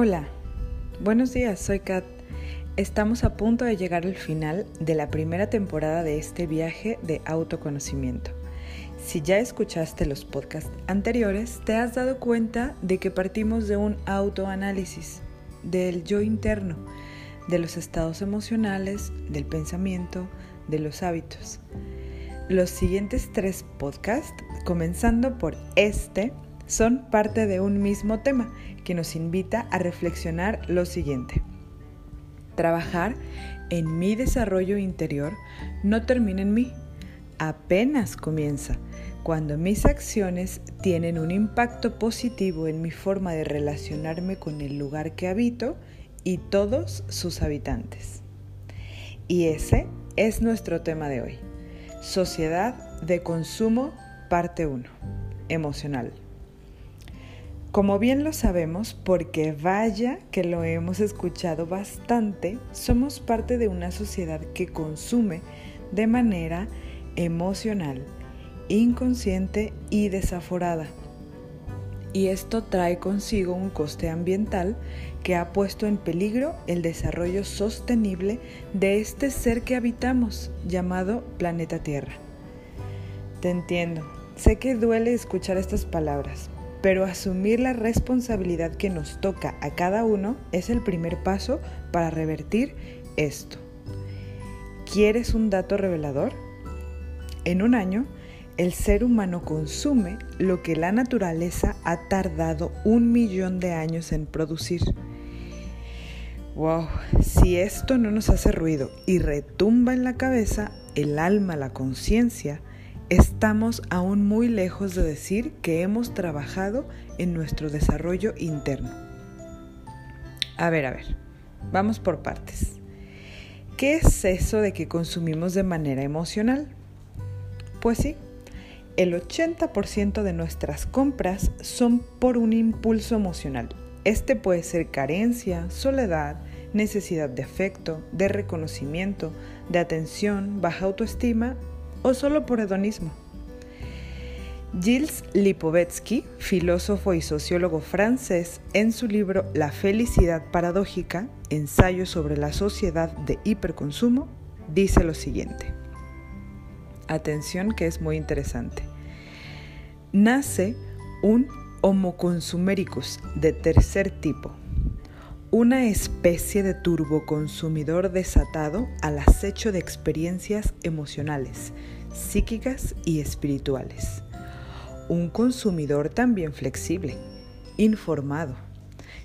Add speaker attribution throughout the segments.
Speaker 1: Hola, buenos días, soy Kat. Estamos a punto de llegar al final de la primera temporada de este viaje de autoconocimiento. Si ya escuchaste los podcasts anteriores, te has dado cuenta de que partimos de un autoanálisis, del yo interno, de los estados emocionales, del pensamiento, de los hábitos. Los siguientes tres podcasts, comenzando por este, son parte de un mismo tema que nos invita a reflexionar lo siguiente. Trabajar en mi desarrollo interior no termina en mí, apenas comienza cuando mis acciones tienen un impacto positivo en mi forma de relacionarme con el lugar que habito y todos sus habitantes. Y ese es nuestro tema de hoy. Sociedad de consumo, parte 1. Emocional. Como bien lo sabemos, porque vaya que lo hemos escuchado bastante, somos parte de una sociedad que consume de manera emocional, inconsciente y desaforada. Y esto trae consigo un coste ambiental que ha puesto en peligro el desarrollo sostenible de este ser que habitamos, llamado planeta Tierra. Te entiendo, sé que duele escuchar estas palabras, pero asumir la responsabilidad que nos toca a cada uno es el primer paso para revertir esto. ¿Quieres un dato revelador? En un año, el ser humano consume lo que la naturaleza ha tardado un millón de años en producir. Wow, si esto no nos hace ruido y retumba en la cabeza, el alma, la conciencia, estamos aún muy lejos de decir que hemos trabajado en nuestro desarrollo interno. A ver, a ver, vamos por partes. ¿Qué es eso de que consumimos de manera emocional? Pues sí, el 80% de nuestras compras son por un impulso emocional. Este puede ser carencia, soledad, necesidad de afecto, de reconocimiento, de atención, baja autoestima o solo por hedonismo. Gilles Lipovetsky, filósofo y sociólogo francés, en su libro La felicidad paradójica, ensayo sobre la sociedad de hiperconsumo, dice lo siguiente. Atención que es muy interesante. Nace un Homo consumericus de tercer tipo, una especie de turboconsumidor desatado al acecho de experiencias emocionales, psíquicas y espirituales. Un consumidor también flexible, informado,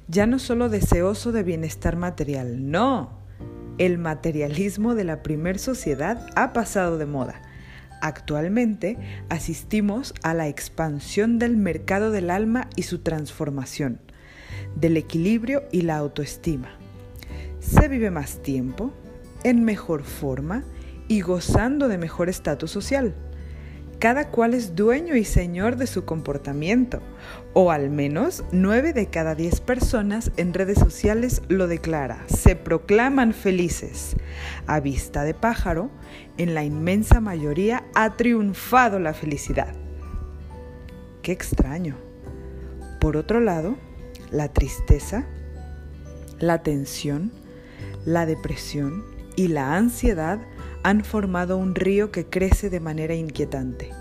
Speaker 1: ya no solo deseoso de bienestar material, no. El materialismo de la primer sociedad ha pasado de moda. Actualmente asistimos a la expansión del mercado del alma y su transformación del equilibrio y la autoestima. Se vive más tiempo, en mejor forma y gozando de mejor estatus social. Cada cual es dueño y señor de su comportamiento, o al menos 9 de cada 10 personas en redes sociales lo declara, se proclaman felices. A vista de pájaro, en la inmensa mayoría ha triunfado la felicidad. Qué extraño. Por otro lado, la tristeza, la tensión, la depresión y la ansiedad han formado un río que crece de manera inquietante.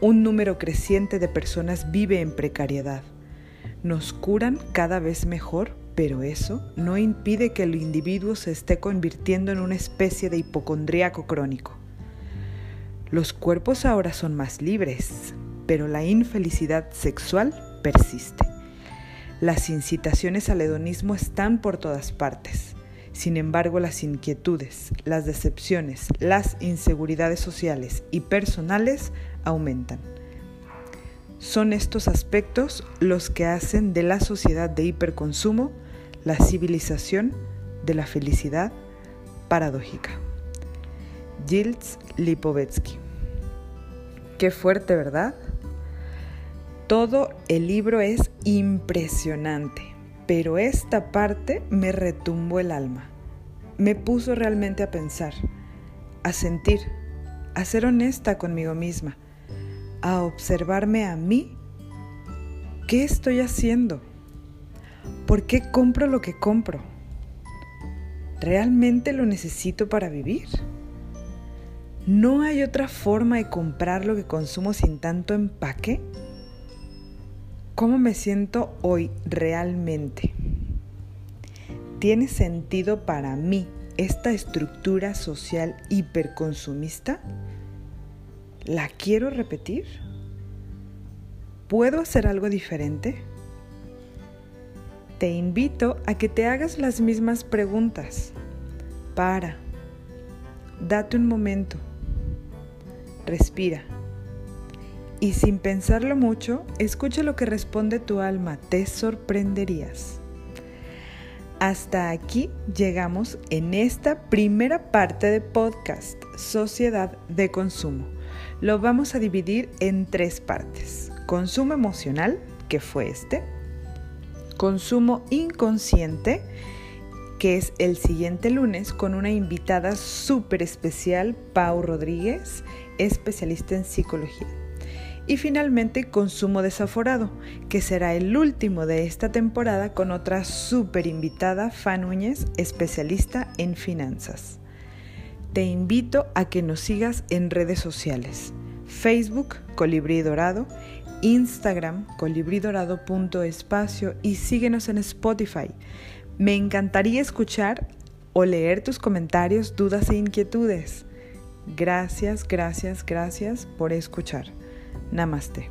Speaker 1: Un número creciente de personas vive en precariedad. Nos curan cada vez mejor, pero eso no impide que el individuo se esté convirtiendo en una especie de hipocondríaco crónico. Los cuerpos ahora son más libres, pero la infelicidad sexual persiste. Las incitaciones al hedonismo están por todas partes. Sin embargo, las inquietudes, las decepciones, las inseguridades sociales y personales aumentan. Son estos aspectos los que hacen de la sociedad de hiperconsumo la civilización de la felicidad paradójica. Gilles Lipovetsky. Qué fuerte, ¿verdad? Todo el libro es impresionante, pero esta parte me retumbó el alma. Me puso realmente a pensar, a sentir, a ser honesta conmigo misma, a observarme a mí. ¿Qué estoy haciendo? ¿Por qué compro lo que compro? ¿Realmente lo necesito para vivir? ¿No hay otra forma de comprar lo que consumo sin tanto empaque? ¿Cómo me siento hoy realmente? ¿Tiene sentido para mí esta estructura social hiperconsumista? ¿La quiero repetir? ¿Puedo hacer algo diferente? Te invito a que te hagas las mismas preguntas. Para. Date un momento. Respira. Y sin pensarlo mucho, escucha lo que responde tu alma. Te sorprenderías. Hasta aquí llegamos en esta primera parte de podcast, Sociedad de Consumo. Lo vamos a dividir en tres partes. Consumo emocional, que fue este. Consumo inconsciente, que es el siguiente lunes con una invitada súper especial, Pau Rodríguez, especialista en psicología. Y finalmente Consumo Desaforado, que será el último de esta temporada con otra súper invitada, Fan Núñez, especialista en finanzas. Te invito a que nos sigas en redes sociales. Facebook, Colibrí Dorado, Instagram, colibridorado.espacio y síguenos en Spotify. Me encantaría escuchar o leer tus comentarios, dudas e inquietudes. Gracias, gracias, gracias por escuchar. Namaste.